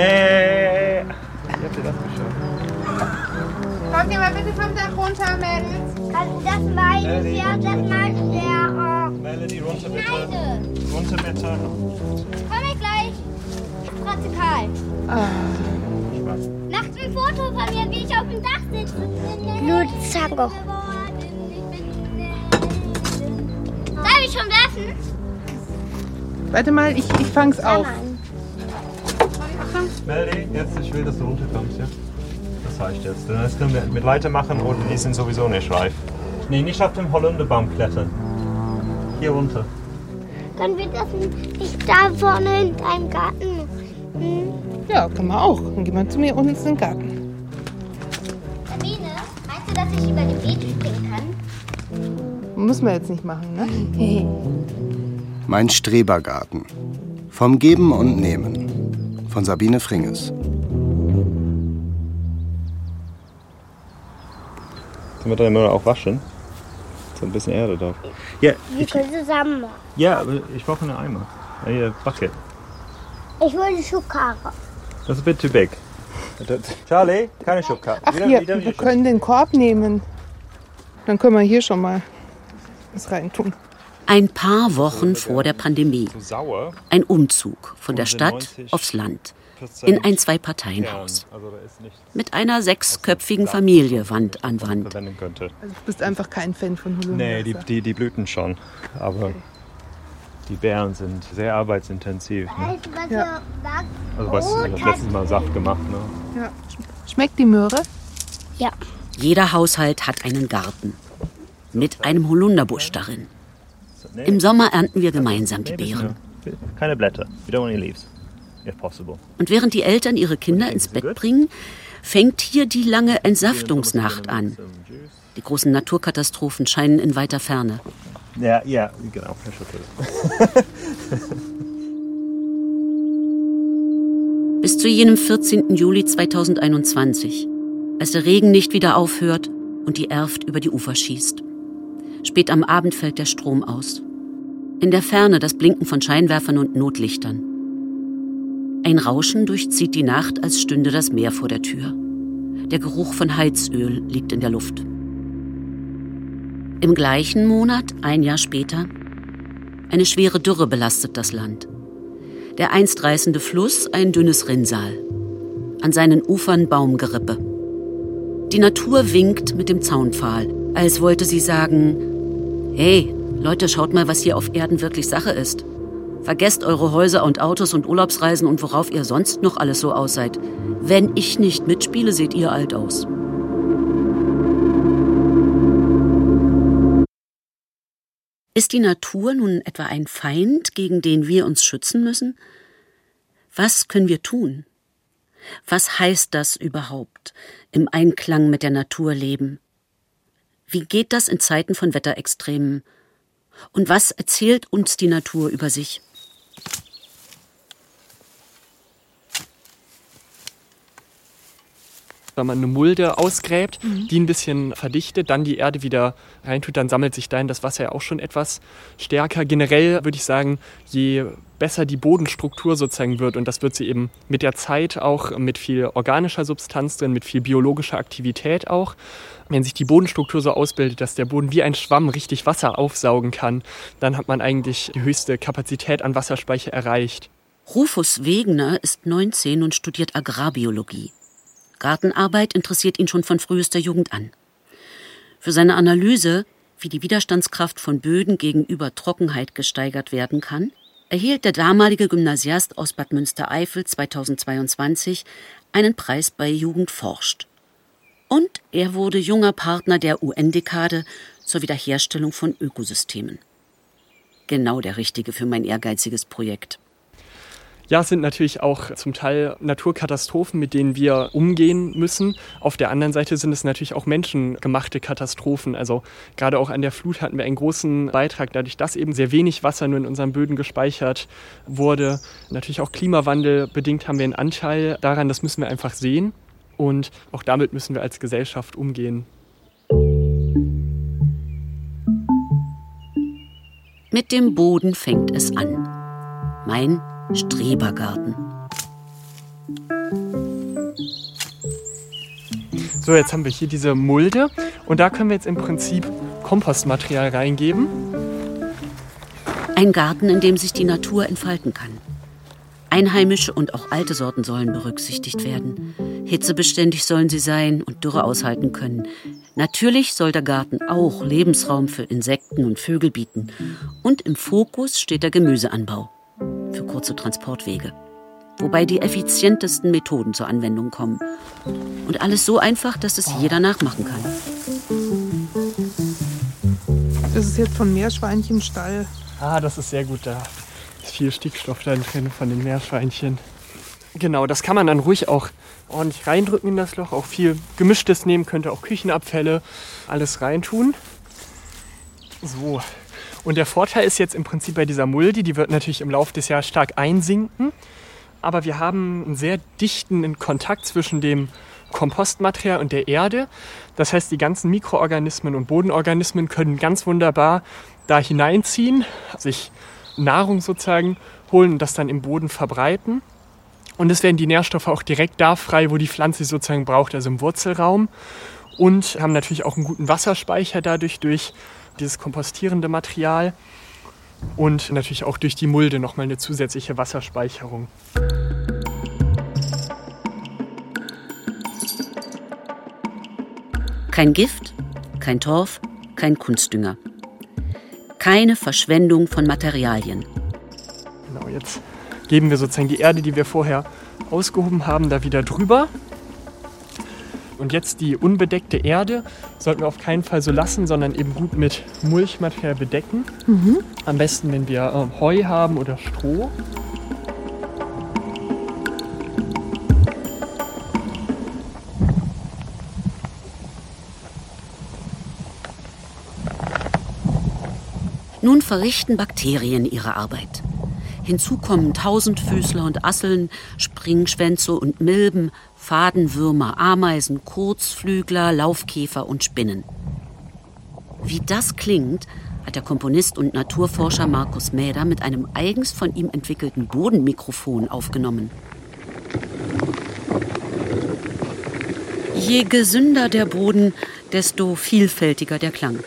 Nee! Wie habt ihr das geschafft? Kommt ihr mal bitte vom Dach runter, Mädels? Also das meine ich ja, das meint der Melanie, runter äh, bitte. Schneide. Runter bitte. Komm ich gleich. Fratze Karl. Macht ein Foto von mir, wie ich auf dem Dach sitze. Blutzange. Darf ich schon werfen? Warte mal, ich, ich fang's auf. Melanie, jetzt ich will, dass du runterkommst, ja? Das reicht jetzt. Das können wir mit weitermachen oder die sind sowieso nicht reif. Nee, nicht auf dem Holunderbaum klettern. Hier runter. Dann wird das nicht da vorne in deinem Garten. Hm. Ja, kann man auch. Dann gehen wir zu mir unten in den Garten. Sabine, meinst du, dass ich über den Beet springen kann? Müssen wir jetzt nicht machen, ne? Mein Strebergarten. Vom Geben und Nehmen. Von Sabine Fringes. Können wir dann immer auch waschen? So ein bisschen Erde drauf. Ja, Wir können zusammen machen. ja aber ich brauche einen Eimer. Hier, Bucket. Ich will Schokare. Das ist a bit too big. Charlie, keine Schubkarre. Ach, hier, wir können den Korb nehmen. Dann können wir hier schon mal was reintun. Ein paar Wochen vor der Pandemie. Ein Umzug von der Stadt aufs Land. In ein Zwei-Parteien-Haus. Also Mit einer sechsköpfigen Familie Wand an Wand. Also du bist einfach kein Fan von Holunder. Nee, die, die, die Blüten schon. Aber die Beeren sind sehr arbeitsintensiv. Ne? Du, Ja. Also was ich das letztes Mal Saft gemacht. Ne? Ja. Schmeckt die Möhre? Ja. Jeder Haushalt hat einen Garten. Mit einem Holunderbusch darin. Im Sommer ernten wir gemeinsam die Beeren. Keine Blätter. We don't want any leaves. If possible. Und während die Eltern ihre Kinder ins Bett bringen, fängt hier die lange Entsaftungsnacht an. Die großen Naturkatastrophen scheinen in weiter Ferne. Ja, ja, genau. Bis zu jenem 14. Juli 2021, als der Regen nicht wieder aufhört und die Erft über die Ufer schießt. Spät am Abend fällt der Strom aus. In der Ferne das Blinken von Scheinwerfern und Notlichtern. Ein Rauschen durchzieht die Nacht, als stünde das Meer vor der Tür. Der Geruch von Heizöl liegt in der Luft. Im gleichen Monat, ein Jahr später, eine schwere Dürre belastet das Land. Der einst reißende Fluss ein dünnes Rinnsal. An seinen Ufern Baumgerippe. Die Natur winkt mit dem Zaunpfahl, als wollte sie sagen, hey, Leute, schaut mal, was hier auf Erden wirklich Sache ist. Vergesst eure Häuser und Autos und Urlaubsreisen und worauf ihr sonst noch alles so aus seid. Wenn ich nicht mitspiele, seht ihr alt aus. Ist die Natur nun etwa ein Feind, gegen den wir uns schützen müssen? Was können wir tun? Was heißt das überhaupt, im Einklang mit der Natur leben? Wie geht das in Zeiten von Wetterextremen? Und was erzählt uns die Natur über sich? Wenn man eine Mulde ausgräbt, die ein bisschen verdichtet, dann die Erde wieder reintut, dann sammelt sich dahin das Wasser ja auch schon etwas stärker. Generell würde ich sagen, je besser die Bodenstruktur sozusagen wird, und das wird sie eben mit der Zeit auch mit viel organischer Substanz drin, mit viel biologischer Aktivität auch, wenn sich die Bodenstruktur so ausbildet, dass der Boden wie ein Schwamm richtig Wasser aufsaugen kann, dann hat man eigentlich die höchste Kapazität an Wasserspeicher erreicht. Rufus Wegener ist 19 und studiert Agrarbiologie. Gartenarbeit interessiert ihn schon von frühester Jugend an. Für seine Analyse, wie die Widerstandskraft von Böden gegenüber Trockenheit gesteigert werden kann, erhielt der damalige Gymnasiast aus Bad Münstereifel 2022 einen Preis bei Jugend forscht. Und er wurde junger Partner der UN-Dekade zur Wiederherstellung von Ökosystemen. Genau der richtige für mein ehrgeiziges Projekt. Ja, es sind natürlich auch zum Teil Naturkatastrophen, mit denen wir umgehen müssen. Auf der anderen Seite sind es natürlich auch menschengemachte Katastrophen. Also gerade auch an der Flut hatten wir einen großen Beitrag, dadurch, dass eben sehr wenig Wasser nur in unseren Böden gespeichert wurde. Natürlich auch Klimawandel bedingt haben wir einen Anteil daran, das müssen wir einfach sehen. Und auch damit müssen wir als Gesellschaft umgehen. Mit dem Boden fängt es an. Mein Strebergarten. So, jetzt haben wir hier diese Mulde und da können wir jetzt im Prinzip Kompostmaterial reingeben. Ein Garten, in dem sich die Natur entfalten kann. Einheimische und auch alte Sorten sollen berücksichtigt werden. Hitzebeständig sollen sie sein und Dürre aushalten können. Natürlich soll der Garten auch Lebensraum für Insekten und Vögel bieten. Und im Fokus steht der Gemüseanbau für kurze Transportwege. Wobei die effizientesten Methoden zur Anwendung kommen. Und alles so einfach, dass es jeder nachmachen kann. Das ist jetzt von Meerschweinchenstall. Ah, das ist sehr gut da ist viel Stickstoff da drin von den Meerschweinchen. Genau, das kann man dann ruhig auch ordentlich reindrücken in das Loch. Auch viel Gemischtes nehmen, könnte auch Küchenabfälle, alles reintun. So. Und der Vorteil ist jetzt im Prinzip bei dieser Mulde, die wird natürlich im Laufe des Jahres stark einsinken. Aber wir haben einen sehr dichten Kontakt zwischen dem Kompostmaterial und der Erde. Das heißt, die ganzen Mikroorganismen und Bodenorganismen können ganz wunderbar da hineinziehen, sich Nahrung sozusagen holen und das dann im Boden verbreiten. Und es werden die Nährstoffe auch direkt da frei, wo die Pflanze sozusagen braucht, also im Wurzelraum. Und haben natürlich auch einen guten Wasserspeicher dadurch durch dieses kompostierende Material. Und natürlich auch durch die Mulde nochmal eine zusätzliche Wasserspeicherung. Kein Gift, kein Torf, kein Kunstdünger keine Verschwendung von Materialien. Genau, jetzt geben wir sozusagen die Erde, die wir vorher ausgehoben haben, da wieder drüber. Und jetzt die unbedeckte Erde sollten wir auf keinen Fall so lassen, sondern eben gut mit Mulchmaterial bedecken. Mhm. Am besten, wenn wir äh, Heu haben oder Stroh. Nun verrichten Bakterien ihre Arbeit. Hinzu kommen Tausendfüßler und Asseln, Springschwänze und Milben, Fadenwürmer, Ameisen, Kurzflügler, Laufkäfer und Spinnen. Wie das klingt, hat der Komponist und Naturforscher Markus Mäder mit einem eigens von ihm entwickelten Bodenmikrofon aufgenommen. Je gesünder der Boden, desto vielfältiger der Klang.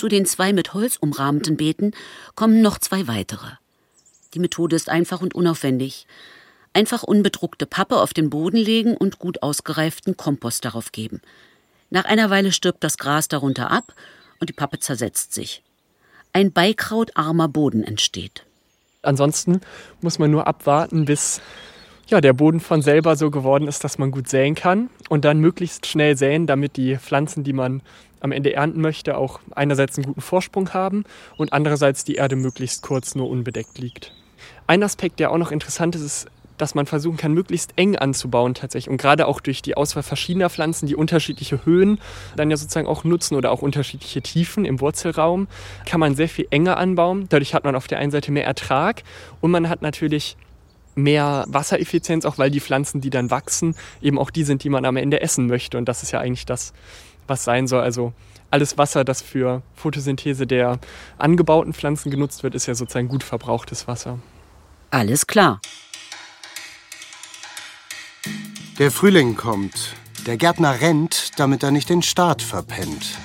Zu den zwei mit Holz umrahmten Beeten kommen noch zwei weitere. Die Methode ist einfach und unaufwendig. Einfach unbedruckte Pappe auf den Boden legen und gut ausgereiften Kompost darauf geben. Nach einer Weile stirbt das Gras darunter ab und die Pappe zersetzt sich. Ein beikrautarmer Boden entsteht. Ansonsten muss man nur abwarten, bis ja, der Boden von selber so geworden ist, dass man gut säen kann und dann möglichst schnell säen, damit die Pflanzen, die man am Ende ernten möchte, auch einerseits einen guten Vorsprung haben und andererseits die Erde möglichst kurz nur unbedeckt liegt. Ein Aspekt, der auch noch interessant ist, ist, dass man versuchen kann, möglichst eng anzubauen tatsächlich. Und gerade auch durch die Auswahl verschiedener Pflanzen, die unterschiedliche Höhen dann ja sozusagen auch nutzen oder auch unterschiedliche Tiefen im Wurzelraum, kann man sehr viel enger anbauen. Dadurch hat man auf der einen Seite mehr Ertrag und man hat natürlich mehr Wassereffizienz, auch weil die Pflanzen, die dann wachsen, eben auch die sind, die man am Ende essen möchte. Und das ist ja eigentlich das, was sein soll. Also alles Wasser, das für Photosynthese der angebauten Pflanzen genutzt wird, ist ja sozusagen gut verbrauchtes Wasser. Alles klar. Der Frühling kommt. Der Gärtner rennt, damit er nicht den Start verpennt.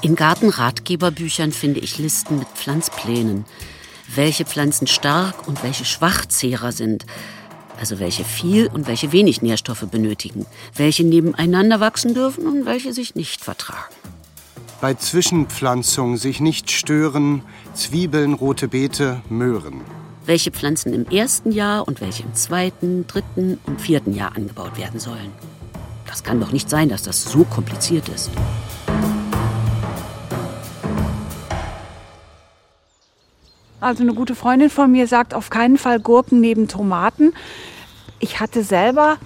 In Gartenratgeberbüchern finde ich Listen mit Pflanzplänen. Welche Pflanzen stark und welche Schwachzehrer sind also welche viel und welche wenig Nährstoffe benötigen, welche nebeneinander wachsen dürfen und welche sich nicht vertragen. Bei Zwischenpflanzung sich nicht stören, Zwiebeln, rote Beete, Möhren. Welche Pflanzen im ersten Jahr und welche im zweiten, dritten und vierten Jahr angebaut werden sollen. Das kann doch nicht sein, dass das so kompliziert ist. Also eine gute Freundin von mir sagt auf keinen Fall Gurken neben Tomaten. Ich hatte selber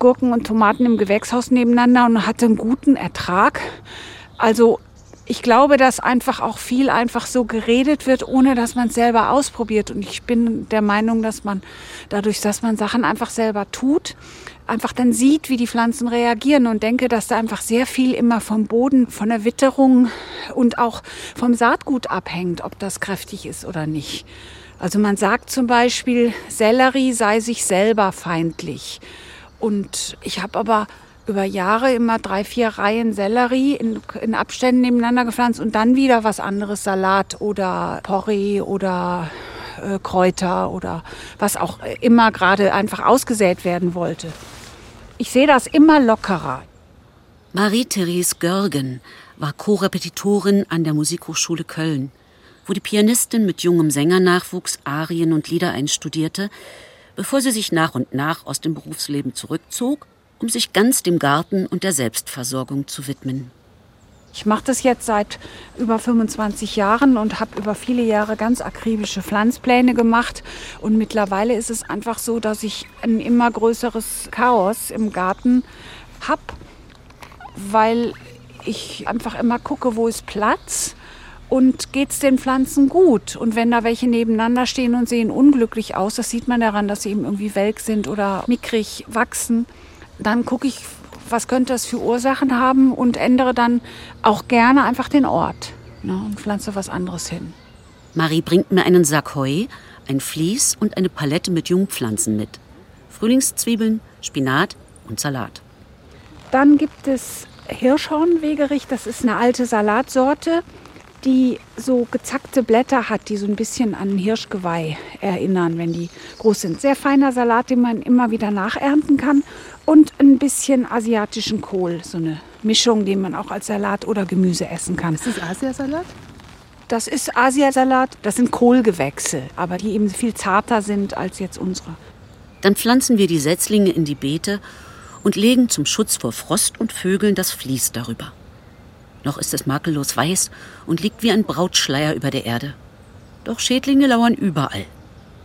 Gurken und Tomaten im Gewächshaus nebeneinander und hatte einen guten Ertrag. Also Ich glaube, dass einfach auch viel einfach so geredet wird, ohne dass man es selber ausprobiert. Und ich bin der Meinung, dass man dadurch, dass man Sachen einfach selber tut, einfach dann sieht, wie die Pflanzen reagieren und denke, dass da einfach sehr viel immer vom Boden, von der Witterung und auch vom Saatgut abhängt, ob das kräftig ist oder nicht. Also man sagt zum Beispiel, Sellerie sei sich selber feindlich. Und ich habe aber über Jahre immer drei, vier Reihen Sellerie in, in, Abständen nebeneinander gepflanzt und dann wieder was anderes, Salat oder Porree oder äh, Kräuter oder was auch immer gerade einfach ausgesät werden wollte. Ich sehe das immer lockerer. Marie-Therese Görgen war Co-Repetitorin an der Musikhochschule Köln, wo die Pianistin mit jungem Sängernachwuchs Arien und Lieder einstudierte, bevor sie sich nach und nach aus dem Berufsleben zurückzog, um sich ganz dem Garten und der Selbstversorgung zu widmen. Ich mache das jetzt seit über 25 Jahren und habe über viele Jahre ganz akribische Pflanzpläne gemacht. Und mittlerweile ist es einfach so, dass ich ein immer größeres Chaos im Garten habe, weil ich einfach immer gucke, wo ist Platz und geht es den Pflanzen gut. Und wenn da welche nebeneinander stehen und sehen unglücklich aus, das sieht man daran, dass sie eben irgendwie welk sind oder mickrig wachsen, dann gucke ich, was könnte das für Ursachen haben und ändere dann auch gerne einfach den Ort ne, und pflanze was anderes hin. Marie bringt mir einen Sack Heu, ein Vlies und eine Palette mit Jungpflanzen mit. Frühlingszwiebeln, Spinat und Salat. Dann gibt es Hirschhornwegerich, das ist eine alte Salatsorte, die so gezackte Blätter hat, die so ein bisschen an Hirschgeweih erinnern, wenn die groß sind. Sehr feiner Salat, den man immer wieder nachernten kann und ein bisschen asiatischen Kohl, so eine Mischung, die man auch als Salat oder Gemüse essen kann. Ist das Asiasalat? Das ist Asiasalat, das sind Kohlgewächse, aber die eben viel zarter sind als jetzt unsere. Dann pflanzen wir die Setzlinge in die Beete und legen zum Schutz vor Frost und Vögeln das Vlies darüber. Noch ist es makellos weiß und liegt wie ein Brautschleier über der Erde. Doch Schädlinge lauern überall.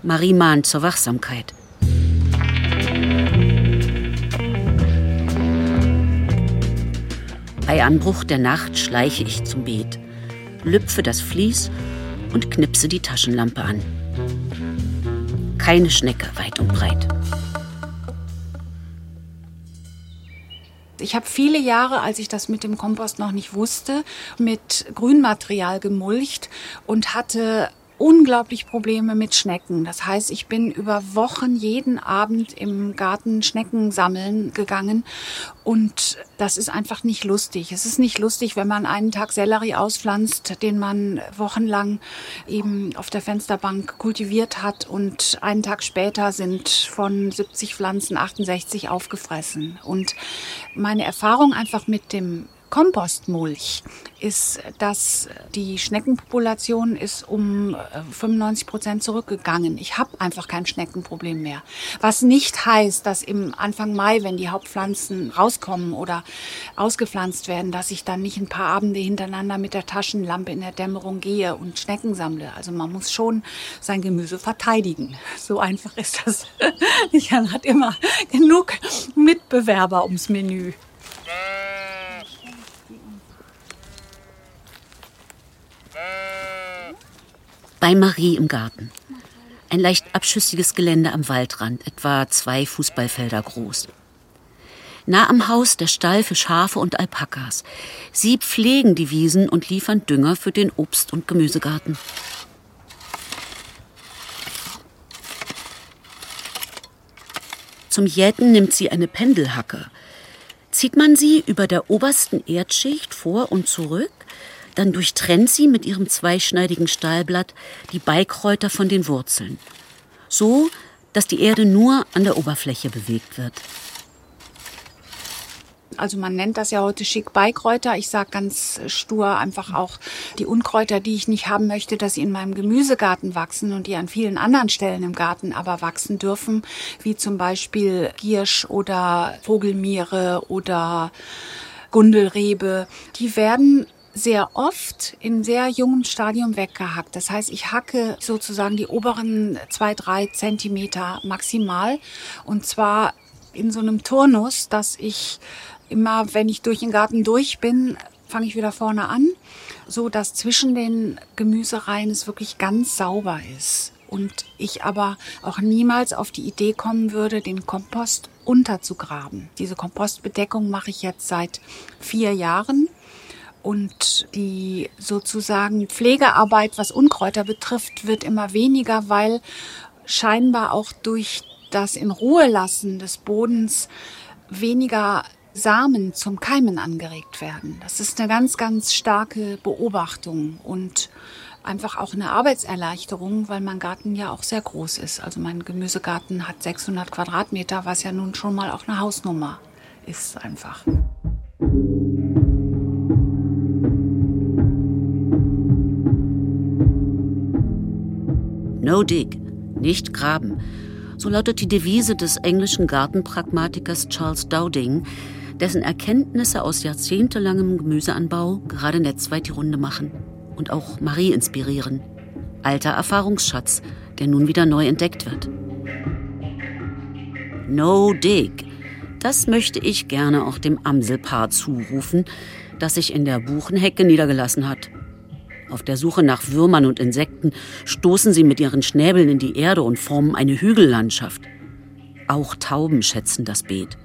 Marie mahnt zur Wachsamkeit. Bei Anbruch der Nacht schleiche ich zum Beet, lüpfe das Vlies und knipse die Taschenlampe an. Keine Schnecke weit und breit. Ich habe viele Jahre, als ich das mit dem Kompost noch nicht wusste, mit Grünmaterial gemulcht und hatte unglaublich Probleme mit Schnecken. Das heißt, ich bin über Wochen jeden Abend im Garten Schnecken sammeln gegangen und das ist einfach nicht lustig. Es ist nicht lustig, wenn man einen Tag Sellerie auspflanzt, den man wochenlang eben auf der Fensterbank kultiviert hat und einen Tag später sind von 70 Pflanzen 68 aufgefressen. Und meine Erfahrung einfach mit dem Kompostmulch ist, dass die Schneckenpopulation ist um 95 äh, Prozent zurückgegangen. Ich habe einfach kein Schneckenproblem mehr. Was nicht heißt, dass im Anfang Mai, wenn die Hauptpflanzen rauskommen oder ausgepflanzt werden, dass ich dann nicht ein paar Abende hintereinander mit der Taschenlampe in der Dämmerung gehe und Schnecken sammle. Also man muss schon sein Gemüse verteidigen. So einfach ist das. Jan hat immer genug Mitbewerber ums Menü. Bei Marie im Garten. Ein leicht abschüssiges Gelände am Waldrand, etwa zwei Fußballfelder groß. Nah am Haus der Stall für Schafe und Alpakas. Sie pflegen die Wiesen und liefern Dünger für den Obst- und Gemüsegarten. Zum Jäten nimmt sie eine Pendelhacke. Zieht man sie über der obersten Erdschicht vor und zurück, dann durchtrennt sie mit ihrem zweischneidigen Stahlblatt die Beikräuter von den Wurzeln. So, dass die Erde nur an der Oberfläche bewegt wird. Also man nennt das ja heute schick Beikräuter. Ich sage ganz stur einfach auch die Unkräuter, die ich nicht haben möchte, dass sie in meinem Gemüsegarten wachsen und die an vielen anderen Stellen im Garten aber wachsen dürfen, wie zum Beispiel Giersch oder Vogelmiere oder Gundelrebe. Die werden sehr oft in sehr jungem Stadium weggehackt. Das heißt, ich hacke sozusagen die oberen zwei, drei Zentimeter maximal. Und zwar in so einem Turnus, dass ich immer, wenn ich durch den Garten durch bin, fange ich wieder vorne an, so dass zwischen den Gemüsereihen es wirklich ganz sauber ist. Und ich aber auch niemals auf die Idee kommen würde, den Kompost unterzugraben. Diese Kompostbedeckung mache ich jetzt seit vier Jahren. Und die sozusagen Pflegearbeit, was Unkräuter betrifft, wird immer weniger, weil scheinbar auch durch das in Ruhe lassen des Bodens weniger Samen zum Keimen angeregt werden. Das ist eine ganz, ganz starke Beobachtung und einfach auch eine Arbeitserleichterung, weil mein Garten ja auch sehr groß ist. Also mein Gemüsegarten hat 600 Quadratmeter, was ja nun schon mal auch eine Hausnummer ist einfach. No dig, nicht graben. So lautet die Devise des englischen Gartenpragmatikers Charles Dowding, dessen Erkenntnisse aus jahrzehntelangem Gemüseanbau gerade netzweit die Runde machen und auch Marie inspirieren. Alter Erfahrungsschatz, der nun wieder neu entdeckt wird. No dig. Das möchte ich gerne auch dem Amselpaar zurufen, das sich in der Buchenhecke niedergelassen hat. Auf der Suche nach Würmern und Insekten stoßen sie mit ihren Schnäbeln in die Erde und formen eine Hügellandschaft. Auch Tauben schätzen das Beet.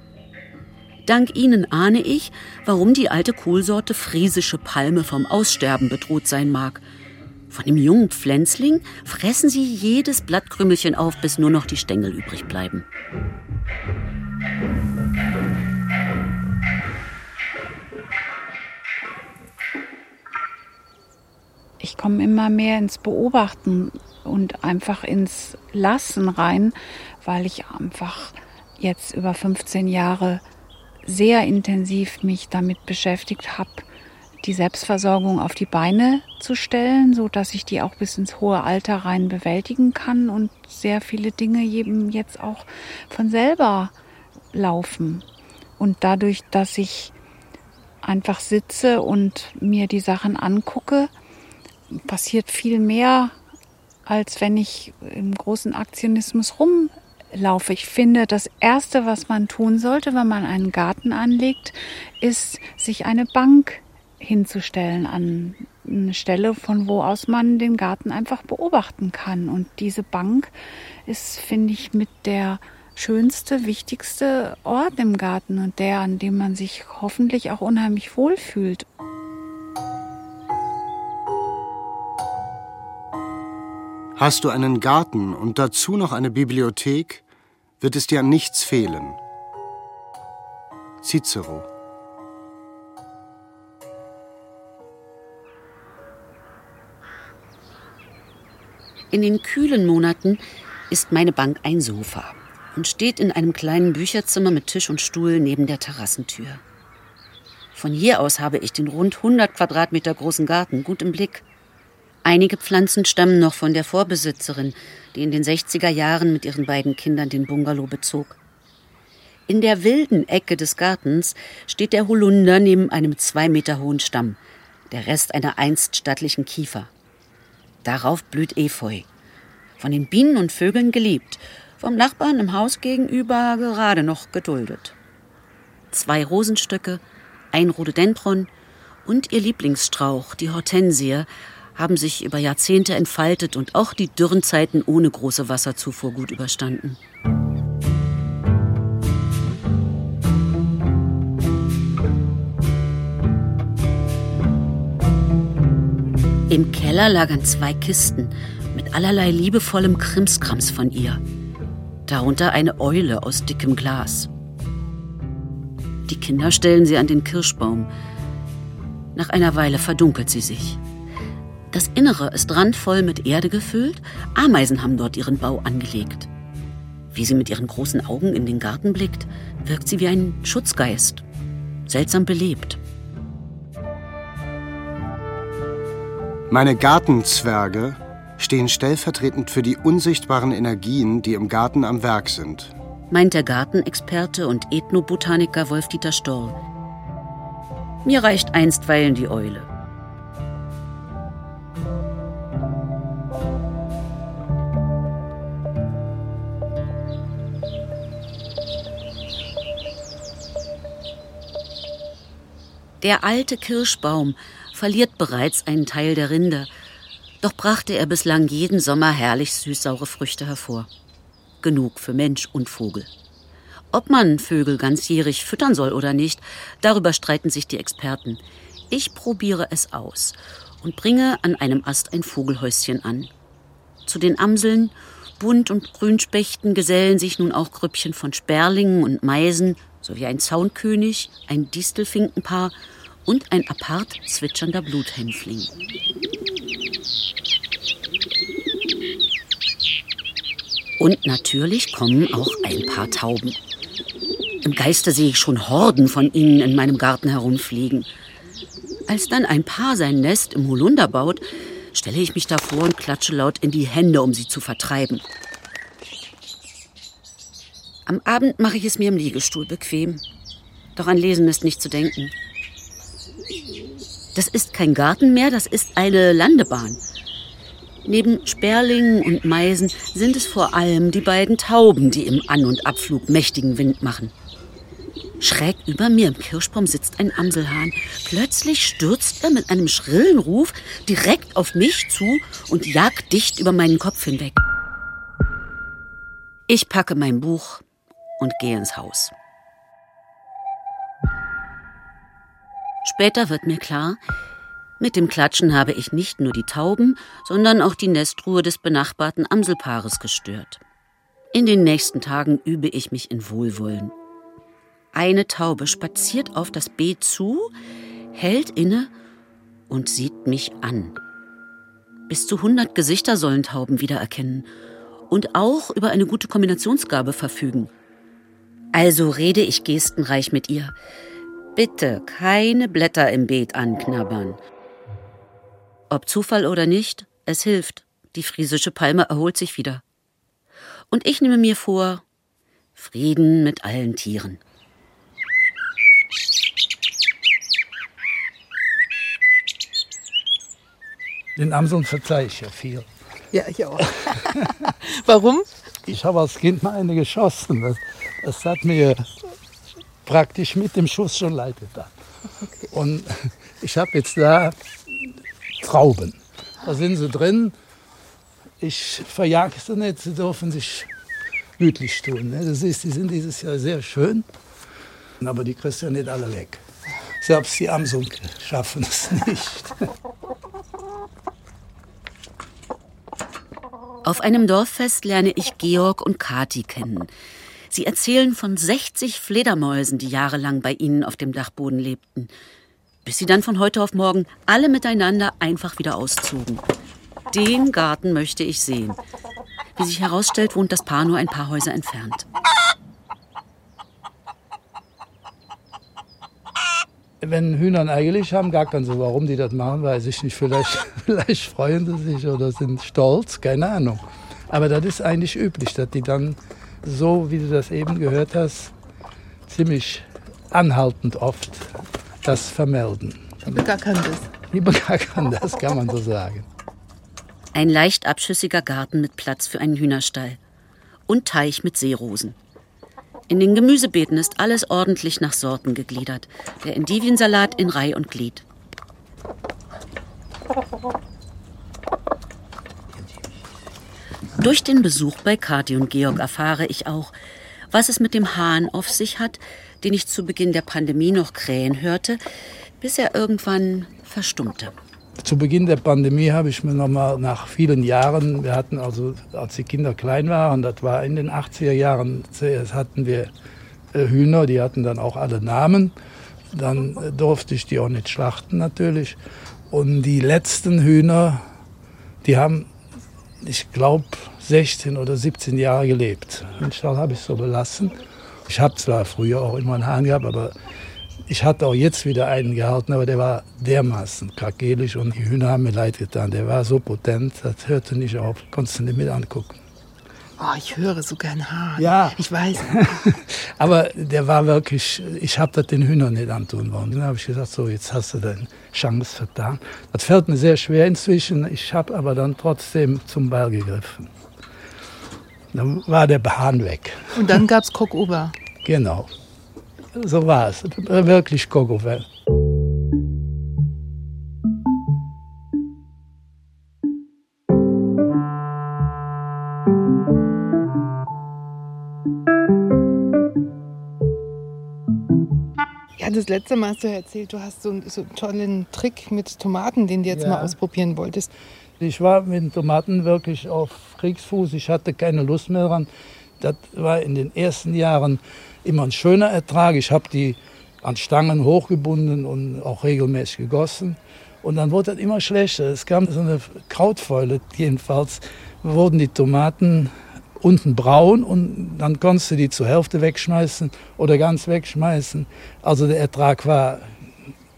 Dank ihnen ahne ich, warum die alte Kohlsorte friesische Palme vom Aussterben bedroht sein mag. Von dem jungen Pflänzling fressen sie jedes Blattkrümelchen auf, bis nur noch die Stängel übrig bleiben. Komme immer mehr ins Beobachten und einfach ins Lassen rein, weil ich einfach jetzt über 15 Jahre sehr intensiv mich damit beschäftigt habe, die Selbstversorgung auf die Beine zu stellen, so dass ich die auch bis ins hohe Alter rein bewältigen kann und sehr viele Dinge eben jetzt auch von selber laufen. Und dadurch, dass ich einfach sitze und mir die Sachen angucke, passiert viel mehr, als wenn ich im großen Aktionismus rum laufe. Ich finde, das Erste, was man tun sollte, wenn man einen Garten anlegt, ist, sich eine Bank hinzustellen an eine Stelle, von wo aus man den Garten einfach beobachten kann. Und diese Bank ist, finde ich, mit der schönste, wichtigste Ort im Garten und der, an dem man sich hoffentlich auch unheimlich wohlfühlt. Hast du einen Garten und dazu noch eine Bibliothek, wird es dir an nichts fehlen. Cicero In den kühlen Monaten ist meine Bank ein Sofa und steht in einem kleinen Bücherzimmer mit Tisch und Stuhl neben der Terrassentür. Von hier aus habe ich den rund 100 Quadratmeter großen Garten gut im Blick. Einige Pflanzen stammen noch von der Vorbesitzerin, die in den 60er Jahren mit ihren beiden Kindern den Bungalow bezog. In der wilden Ecke des Gartens steht der Holunder neben einem zwei Meter hohen Stamm, der Rest einer einst stattlichen Kiefer. Darauf blüht Efeu. Von den Bienen und Vögeln geliebt, vom Nachbarn im Haus gegenüber gerade noch geduldet. Zwei Rosenstöcke, ein Rhododendron und ihr Lieblingsstrauch, die Hortensie, haben sich über Jahrzehnte entfaltet und auch die Dürrenzeiten ohne große Wasserzufuhr gut überstanden. Im Keller lagern zwei Kisten mit allerlei liebevollem Krimskrams von ihr. Darunter eine Eule aus dickem Glas. Die Kinder stellen sie an den Kirschbaum. Nach einer Weile verdunkelt sie sich. Das Innere ist randvoll mit Erde gefüllt, Ameisen haben dort ihren Bau angelegt. Wie sie mit ihren großen Augen in den Garten blickt, wirkt sie wie ein Schutzgeist, seltsam belebt. Meine Gartenzwerge stehen stellvertretend für die unsichtbaren Energien, die im Garten am Werk sind. Meint der Gartenexperte und Ethnobotaniker Wolf-Dieter Storr. Mir reicht einstweilen die Eule. Der alte Kirschbaum verliert bereits einen Teil der Rinde, doch brachte er bislang jeden Sommer herrlich süßsaure Früchte hervor. Genug für Mensch und Vogel. Ob man Vögel ganzjährig füttern soll oder nicht, darüber streiten sich die Experten. Ich probiere es aus und bringe an einem Ast ein Vogelhäuschen an. Zu den Amseln, Bunt- und Grünspechten gesellen sich nun auch Grüppchen von Sperlingen und Meisen sowie ein Zaunkönig, ein Distelfinkenpaar und ein apart zwitschernder Bluthänfling. Und natürlich kommen auch ein paar Tauben. Im Geiste sehe ich schon Horden von ihnen in meinem Garten herumfliegen. Als dann ein Paar sein Nest im Holunder baut, stelle ich mich davor und klatsche laut in die Hände, um sie zu vertreiben. Am Abend mache ich es mir im Liegestuhl bequem. Doch an Lesen ist nicht zu denken. Das ist kein Garten mehr, das ist eine Landebahn. Neben Sperlingen und Meisen sind es vor allem die beiden Tauben, die im An- und Abflug mächtigen Wind machen. Schräg über mir im Kirschbaum sitzt ein Amselhahn. Plötzlich stürzt er mit einem schrillen Ruf direkt auf mich zu und jagt dicht über meinen Kopf hinweg. Ich packe mein Buch und gehe ins Haus. Später wird mir klar, mit dem Klatschen habe ich nicht nur die Tauben, sondern auch die Nestruhe des benachbarten Amselpaares gestört. In den nächsten Tagen übe ich mich in Wohlwollen. Eine Taube spaziert auf das Beet zu, hält inne und sieht mich an. Bis zu 100 Gesichter sollen Tauben wiedererkennen und auch über eine gute Kombinationsgabe verfügen. Also rede ich gestenreich mit ihr. Bitte keine Blätter im Beet anknabbern. Ob Zufall oder nicht, es hilft. Die friesische Palme erholt sich wieder. Und ich nehme mir vor, Frieden mit allen Tieren. Den Amseln verzeih ich ja viel. Ja, ich auch. Warum? Ich habe als Kind mal eine geschossen. Das hat mir praktisch mit dem Schuss schon leid getan. Okay. Und ich habe jetzt da Trauben. Da sind sie drin. Ich verjage sie nicht, sie dürfen sich gütlich tun. Ne? Das ist, die sind dieses Jahr sehr schön, aber die kriegst du ja nicht alle weg. Selbst die Amseln schaffen es nicht. Auf einem Dorffest lerne ich Georg und Kati kennen. Sie erzählen von 60 Fledermäusen, die jahrelang bei ihnen auf dem Dachboden lebten, bis sie dann von heute auf morgen alle miteinander einfach wieder auszogen. Den Garten möchte ich sehen. Wie sich herausstellt, wohnt das Paar nur ein paar Häuser entfernt. Wenn Hühner ein eigentlich haben, gar keinen so. Warum die das machen, weiß ich nicht. Vielleicht, vielleicht freuen sie sich oder sind stolz, keine Ahnung. Aber das ist eigentlich üblich, dass die dann so, wie du das eben gehört hast, ziemlich anhaltend oft das vermelden. Lieber gar kann das. Lieber gar kann das, kann man so sagen. Ein leicht abschüssiger Garten mit Platz für einen Hühnerstall. Und Teich mit Seerosen. In den Gemüsebeeten ist alles ordentlich nach Sorten gegliedert. Der Endiviensalat in Reih und Glied. Durch den Besuch bei Kathi und Georg erfahre ich auch, was es mit dem Hahn auf sich hat, den ich zu Beginn der Pandemie noch krähen hörte, bis er irgendwann verstummte. Zu Beginn der Pandemie habe ich mir noch mal nach vielen Jahren, wir hatten also, als die Kinder klein waren, das war in den 80er Jahren, zuerst hatten wir äh, Hühner, die hatten dann auch alle Namen. Dann äh, durfte ich die auch nicht schlachten natürlich. Und die letzten Hühner, die haben, ich glaube, 16 oder 17 Jahre gelebt. Den Stall habe ich so belassen. Ich habe zwar früher auch immer einen Hahn gehabt, aber ich hatte auch jetzt wieder einen gehalten, aber der war dermaßen krakelisch und die Hühner haben mir leid getan. Der war so potent, das hörte nicht auf. Konntest du nicht mit angucken. Oh, ich höre so gern Hahn. Ja. Ich weiß. aber der war wirklich, ich habe das den Hühnern nicht antun wollen. Dann habe ich gesagt, so, jetzt hast du deine Chance vertan. Das fällt mir sehr schwer inzwischen. Ich habe aber dann trotzdem zum Ball gegriffen. Dann war der Bahn weg. Und dann gab es Kokober. genau. So war es. Wirklich Kokober. das letzte Mal hast du erzählt, du hast so, so einen tollen Trick mit Tomaten, den du jetzt ja. mal ausprobieren wolltest. Ich war mit den Tomaten wirklich auf Kriegsfuß. Ich hatte keine Lust mehr dran. Das war in den ersten Jahren immer ein schöner Ertrag. Ich habe die an Stangen hochgebunden und auch regelmäßig gegossen. Und dann wurde das immer schlechter. Es kam so eine Krautfäule. Jedenfalls wurden die Tomaten unten braun und dann konntest du die zur Hälfte wegschmeißen oder ganz wegschmeißen. Also der Ertrag war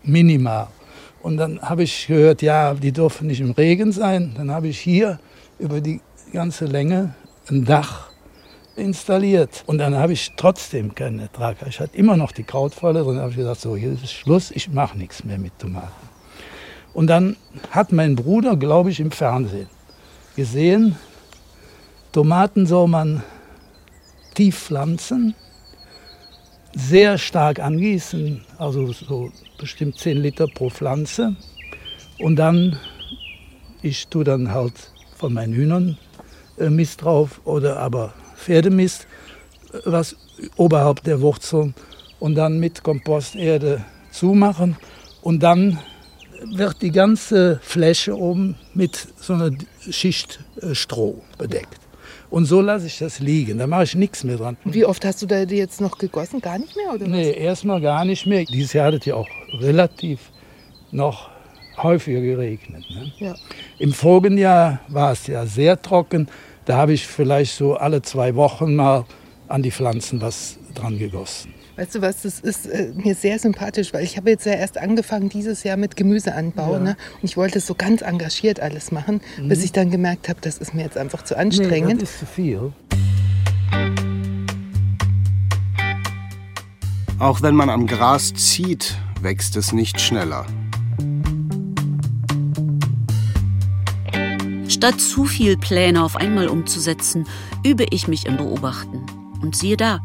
minimal. Und dann habe ich gehört, ja, die dürfen nicht im Regen sein. Dann habe ich hier über die ganze Länge ein Dach installiert. Und dann habe ich trotzdem keinen Ertrag. Ich hatte immer noch die Krautfalle drin. Da habe ich gesagt, so, hier ist Schluss, ich mache nichts mehr mit Tomaten. Und dann hat mein Bruder, glaube ich, im Fernsehen gesehen, Tomaten soll man tief pflanzen, sehr stark angießen, also so bestimmt 10 Liter pro Pflanze. Und dann, ich tue dann halt von meinen Hühnern äh, Mist drauf oder aber Pferdemist, äh, was oberhalb der Wurzeln und dann mit Komposterde zumachen und dann wird die ganze Fläche oben mit so einer Schicht äh, Stroh bedeckt. Und so lasse ich das liegen, da mache ich nichts mehr dran. Wie oft hast du da jetzt noch gegossen? Gar nicht mehr, oder Nee, erstmal gar nicht mehr. Dieses Jahr hat es ja auch relativ noch häufiger geregnet. Ne? Ja. Im vorigen Jahr war es ja sehr trocken. Da habe ich vielleicht so alle zwei Wochen mal an die Pflanzen was dran gegossen. Weißt du was, das ist äh, mir sehr sympathisch, weil ich habe jetzt ja erst angefangen dieses Jahr mit Gemüseanbau. Ja. Ne? Und ich wollte es so ganz engagiert alles machen, bis ich dann gemerkt habe, das ist mir jetzt einfach zu anstrengend. Nee, das ist zu viel. Auch wenn man am Gras zieht, wächst es nicht schneller. Statt zu viel Pläne auf einmal umzusetzen, übe ich mich im Beobachten. Und siehe da,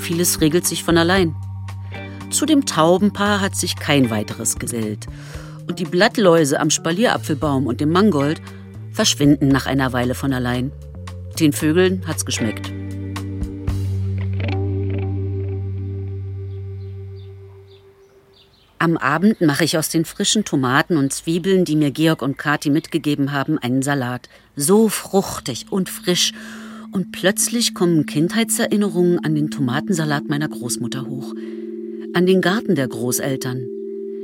vieles regelt sich von allein. Zu dem Taubenpaar hat sich kein weiteres gesellt. Und die Blattläuse am Spalierapfelbaum und dem Mangold verschwinden nach einer Weile von allein. Den Vögeln hat's geschmeckt. Am Abend mache ich aus den frischen Tomaten und Zwiebeln, die mir Georg und Kathi mitgegeben haben, einen Salat. So fruchtig und frisch. Und plötzlich kommen Kindheitserinnerungen an den Tomatensalat meiner Großmutter hoch. An den Garten der Großeltern.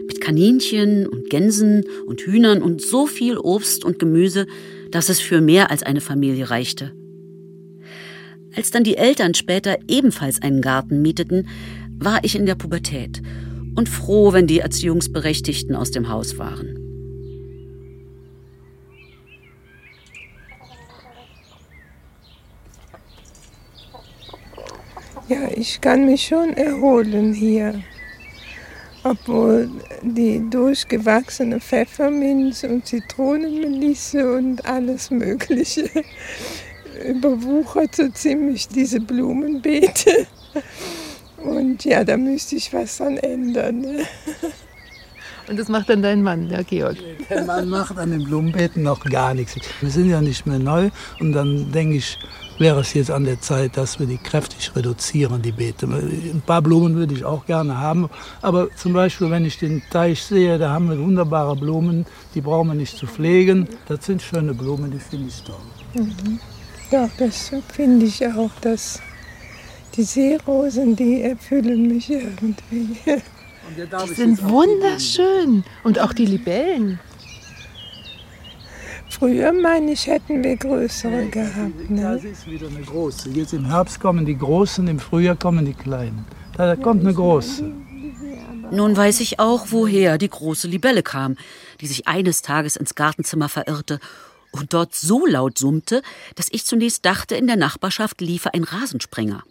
Mit Kaninchen und Gänsen und Hühnern und so viel Obst und Gemüse, dass es für mehr als eine Familie reichte. Als dann die Eltern später ebenfalls einen Garten mieteten, war ich in der Pubertät und froh, wenn die Erziehungsberechtigten aus dem Haus waren. Ja, ich kann mich schon erholen hier. Obwohl die durchgewachsene Pfefferminz und Zitronenmelisse und alles Mögliche überwuchert so ziemlich diese Blumenbeete. Und ja, da müsste ich was dran ändern. Ne? Und das macht dann dein Mann, der Georg. Der Mann macht an den Blumenbeeten noch gar nichts. Wir sind ja nicht mehr neu und dann denke ich, wäre es jetzt an der Zeit, dass wir die kräftig reduzieren, die Beete. Ein paar Blumen würde ich auch gerne haben, aber zum Beispiel, wenn ich den Teich sehe, da haben wir wunderbare Blumen, die brauchen wir nicht zu pflegen. Das sind schöne Blumen, die finde ich toll. Mhm. Ja, das finde ich auch, dass die Seerosen, die erfüllen mich irgendwie. Die sind wunderschön. Und auch die Libellen. Früher, meine ich, hätten wir größere gehabt. Ne? Das ist wieder eine große. Jetzt im Herbst kommen die großen, im Frühjahr kommen die kleinen. Da kommt eine große. Nun weiß ich auch, woher die große Libelle kam, die sich eines Tages ins Gartenzimmer verirrte und dort so laut summte, dass ich zunächst dachte, in der Nachbarschaft liefe ein Rasensprenger.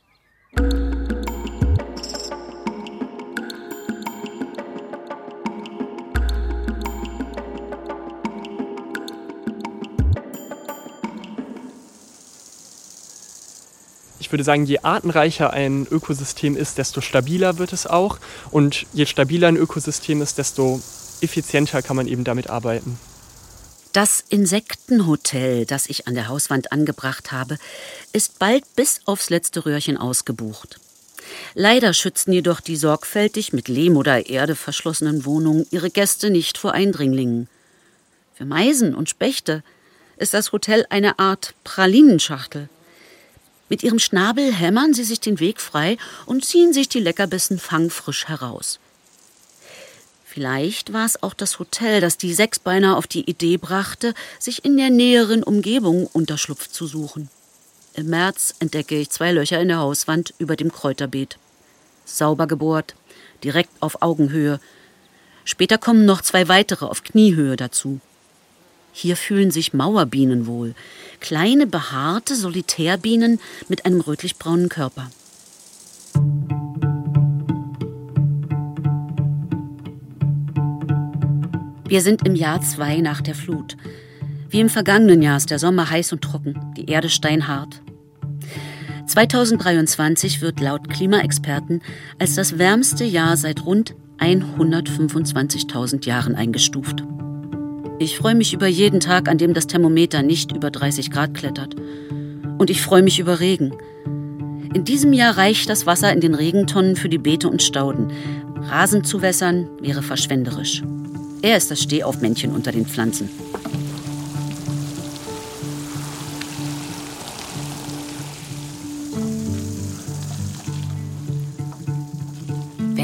Ich würde sagen, je artenreicher ein Ökosystem ist, desto stabiler wird es auch. Und je stabiler ein Ökosystem ist, desto effizienter kann man eben damit arbeiten. Das Insektenhotel, das ich an der Hauswand angebracht habe, ist bald bis aufs letzte Röhrchen ausgebucht. Leider schützten jedoch die sorgfältig mit Lehm oder Erde verschlossenen Wohnungen ihre Gäste nicht vor Eindringlingen. Für Meisen und Spechte ist das Hotel eine Art Pralinenschachtel. Mit ihrem Schnabel hämmern sie sich den Weg frei und ziehen sich die Leckerbissen fangfrisch heraus. Vielleicht war es auch das Hotel, das die Sechsbeiner auf die Idee brachte, sich in der näheren Umgebung Unterschlupf zu suchen. Im März entdecke ich zwei Löcher in der Hauswand über dem Kräuterbeet. Sauber gebohrt, direkt auf Augenhöhe. Später kommen noch zwei weitere auf Kniehöhe dazu. Hier fühlen sich Mauerbienen wohl, kleine behaarte Solitärbienen mit einem rötlich-braunen Körper. Wir sind im Jahr zwei nach der Flut. Wie im vergangenen Jahr ist der Sommer heiß und trocken, die Erde steinhart. 2023 wird laut Klimaexperten als das wärmste Jahr seit rund 125.000 Jahren eingestuft. Ich freue mich über jeden Tag, an dem das Thermometer nicht über 30 Grad klettert. Und ich freue mich über Regen. In diesem Jahr reicht das Wasser in den Regentonnen für die Beete und Stauden. Rasen zu wässern wäre verschwenderisch. Er ist das Stehaufmännchen unter den Pflanzen.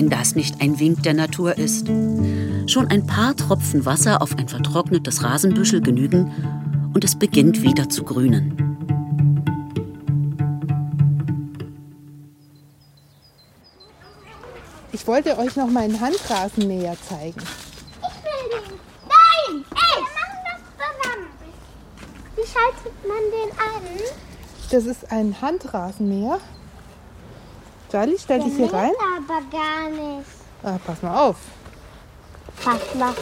wenn das nicht ein Wink der Natur ist. Schon ein paar Tropfen Wasser auf ein vertrocknetes Rasenbüschel genügen und es beginnt wieder zu grünen. Ich wollte euch noch meinen Handrasenmäher zeigen. Ich will den. Nein! Ey! Wir machen das zusammen. Wie schaltet man den an? Das ist ein Handrasenmäher. Charlie, stell dich hier rein. aber gar nicht. Ah, pass mal auf. Mal.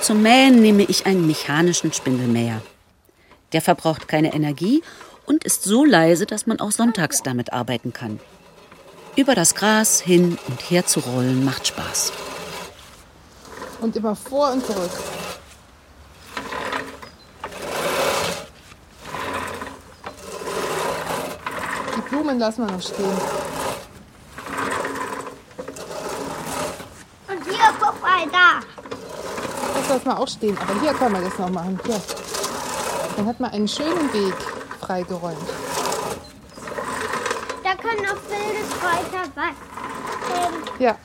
Zum Mähen nehme ich einen mechanischen Spindelmäher. Der verbraucht keine Energie und ist so leise, dass man auch sonntags damit arbeiten kann. Über das Gras hin und her zu rollen macht Spaß. Und immer vor und zurück. Die Blumen lassen wir noch stehen. Und hier, mal da. Das lassen wir auch stehen. Aber hier können wir das noch machen. Hier. Dann hat man einen schönen Weg freigeräumt. Da können auch wilde Kräuter wachsen. Ja.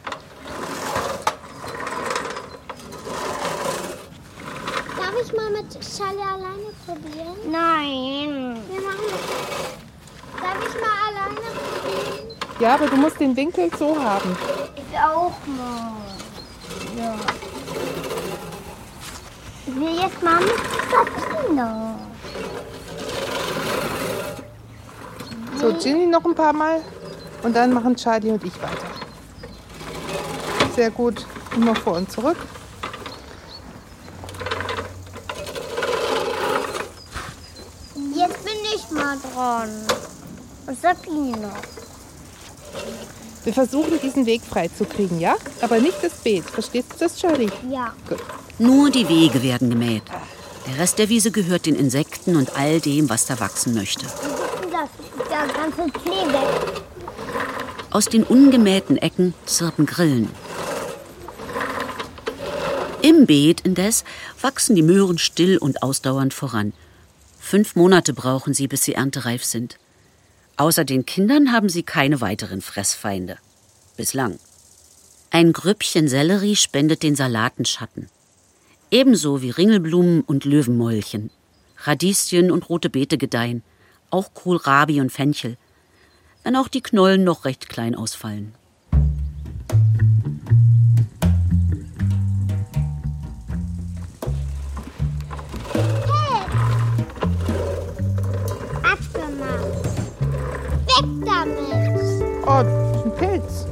Darf ich mal mit Charlie alleine probieren? Nein. Wir machen das. Darf ich mal alleine probieren? Ja, aber du musst den Winkel so haben. Ich auch mal. Ja. Ich will jetzt mal mit Sabine. So, Ginny noch ein paar Mal. Und dann machen Charlie und ich weiter. Sehr gut. Immer vor und zurück. Jetzt bin ich mal dran. Und Sabine. Wir versuchen, diesen Weg freizukriegen, ja? Aber nicht das Beet. Verstehst du das, Charlie? Ja. Gut. Nur die Wege werden gemäht. Der Rest der Wiese gehört den Insekten und all dem, was da wachsen möchte. Wie ist denn das? Der ganze Klee weg. Aus den ungemähten Ecken zirpen Grillen. Im Beet indes wachsen die Möhren still und ausdauernd voran. Fünf Monate brauchen sie, bis sie erntereif sind. Außer den Kindern haben sie keine weiteren Fressfeinde. Bislang. Ein Grüppchen Sellerie spendet den Salaten Schatten. Ebenso wie Ringelblumen und Löwenmäulchen. Radieschen und rote Beete gedeihen. Auch Kohlrabi und Fenchel. Wenn auch die Knollen noch recht klein ausfallen. Damit. Oh, das ist ein Pilz.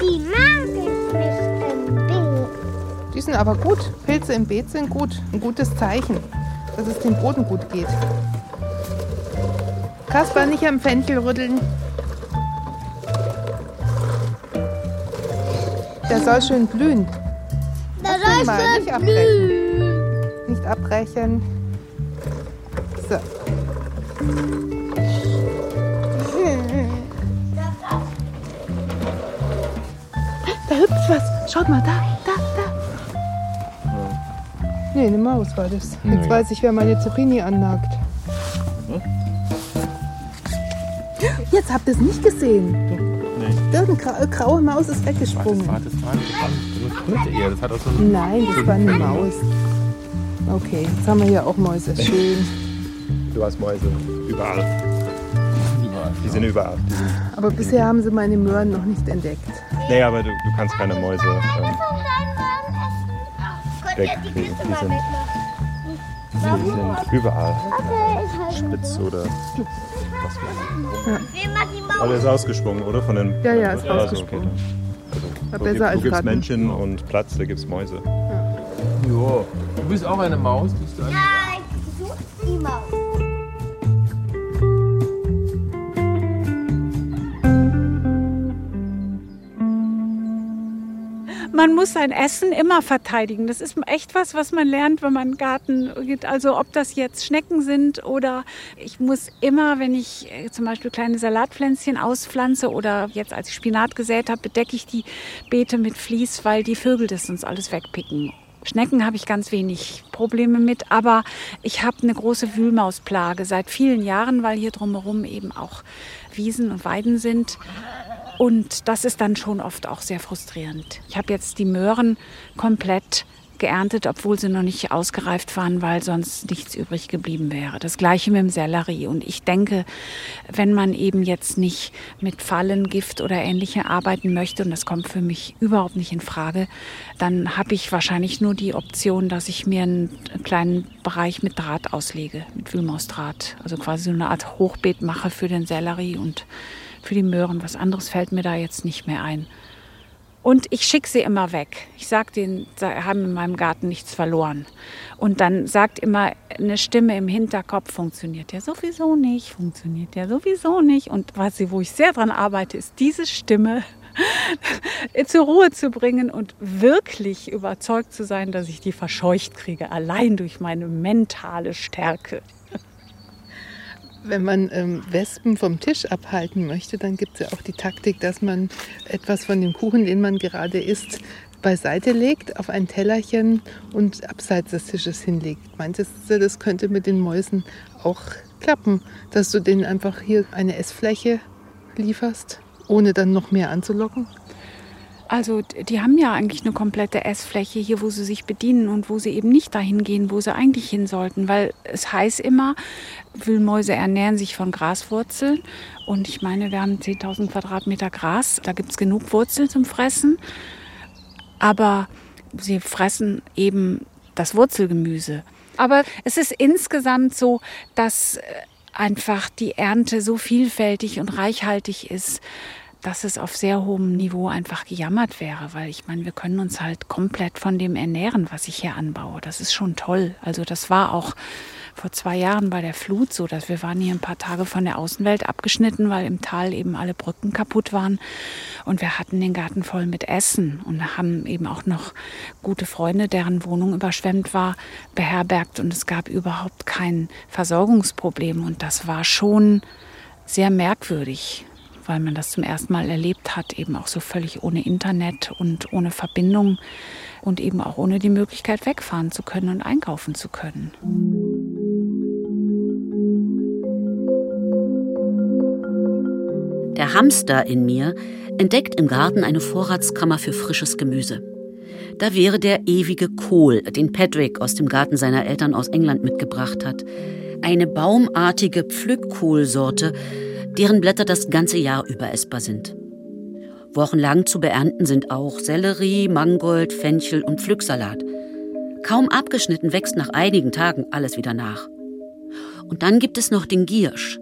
Die mag ich nicht im Bild. Die sind aber gut. Pilze im Beet sind gut. Ein gutes Zeichen, dass es dem Boden gut geht. Kasper, nicht am Fenchel rütteln. Der soll schön blühen. Den soll mal, schon nicht abbrechen. Nicht abbrechen. Schaut mal, da, da, da. Nee, eine Maus war das. Jetzt Nee. weiß ich, wer meine Zucchini annagt. Jetzt habt ihr es nicht gesehen. Nee. Irgendeine gra graue Maus ist weggesprungen. Warte, das war das war eher. Das hat auch so ein Nein, das war eine Maus. Okay, jetzt haben wir hier auch Mäuse. Schön. Du hast Mäuse überall. Die sind überall. Die sind, Aber bisher haben sie meine Möhren noch nicht entdeckt. nee, aber du, du kannst keine Mäuse ähm, wegkriegen. Die sind, die sind überall. Spitz oder was weiß ich. Aber der ist ausgesprungen, oder? Von den, Ja, ja, ist also, ausgesprungen. Okay. Also, besser gibt, als wo gibt's Ratten. Männchen und Platz, da gibt's Mäuse. Jo. Du bist auch eine Maus, bist du eine Man muss sein Essen immer verteidigen. Das ist echt was, was man lernt, wenn man in den Garten geht. Also ob das jetzt Schnecken sind oder ich muss immer, wenn ich äh, zum Beispiel kleine Salatpflänzchen auspflanze oder jetzt als ich Spinat gesät habe, bedecke ich die Beete mit Vlies, weil die Vögel das uns alles wegpicken. Schnecken habe ich ganz wenig Probleme mit, aber ich habe eine große Wühlmausplage seit vielen Jahren, weil hier drumherum eben auch Wiesen und Weiden sind. Und das ist dann schon oft auch sehr frustrierend. Ich habe jetzt die Möhren komplett geerntet, obwohl sie noch nicht ausgereift waren, weil sonst nichts übrig geblieben wäre. Das gleiche mit dem Sellerie. Und ich denke, wenn man eben jetzt nicht mit Fallen, Gift oder ähnlichem arbeiten möchte, und das kommt für mich überhaupt nicht in Frage, dann habe ich wahrscheinlich nur die Option, dass ich mir einen kleinen Bereich mit Draht auslege, mit Wühlmausdraht. Also quasi so eine Art Hochbeet mache für den Sellerie und für die Möhren. Was anderes fällt mir da jetzt nicht mehr ein. Und ich schicke sie immer weg. Ich sage denen, sie haben in meinem Garten nichts verloren. Und dann sagt immer eine Stimme im Hinterkopf, funktioniert ja sowieso nicht, funktioniert ja sowieso nicht. Und was sie, wo ich sehr dran arbeite, ist diese Stimme zur Ruhe zu bringen und wirklich überzeugt zu sein, dass ich die verscheucht kriege, allein durch meine mentale Stärke. Wenn man ähm, Wespen vom Tisch abhalten möchte, dann gibt es ja auch die Taktik, dass man etwas von dem Kuchen, den man gerade isst, beiseite legt, auf ein Tellerchen und abseits des Tisches hinlegt. Meintest du, das könnte mit den Mäusen auch klappen, dass du denen einfach hier eine Essfläche lieferst, ohne dann noch mehr anzulocken? Also die haben ja eigentlich eine komplette Essfläche hier, wo sie sich bedienen und wo sie eben nicht dahin gehen, wo sie eigentlich hin sollten. Weil es heißt immer, Wühlmäuse ernähren sich von Graswurzeln. Und ich meine, wir haben 10.000 Quadratmeter Gras, da gibt es genug Wurzeln zum Fressen. Aber sie fressen eben das Wurzelgemüse. Aber es ist insgesamt so, dass äh, einfach die Ernte so vielfältig und reichhaltig ist, dass es auf sehr hohem Niveau einfach gejammert wäre, weil ich meine, wir können uns halt komplett von dem ernähren, was ich hier anbaue. Das ist schon toll. Also das war auch vor zwei Jahren bei der Flut so, dass wir waren hier ein paar Tage von der Außenwelt abgeschnitten, weil im Tal eben alle Brücken kaputt waren und wir hatten den Garten voll mit Essen und haben eben auch noch gute Freunde, deren Wohnung überschwemmt war, beherbergt und es gab überhaupt kein Versorgungsproblem und das war schon sehr merkwürdig weil man das zum ersten Mal erlebt hat, eben auch so völlig ohne Internet und ohne Verbindung und eben auch ohne die Möglichkeit wegfahren zu können und einkaufen zu können. Der Hamster in mir entdeckt im Garten eine Vorratskammer für frisches Gemüse. Da wäre der ewige Kohl, den Patrick aus dem Garten seiner Eltern aus England mitgebracht hat. Eine baumartige Pflückkohlsorte, deren Blätter das ganze Jahr über essbar sind. Wochenlang zu beernten sind auch Sellerie, Mangold, Fenchel und Pflücksalat. Kaum abgeschnitten wächst nach einigen Tagen alles wieder nach. Und dann gibt es noch den Giersch.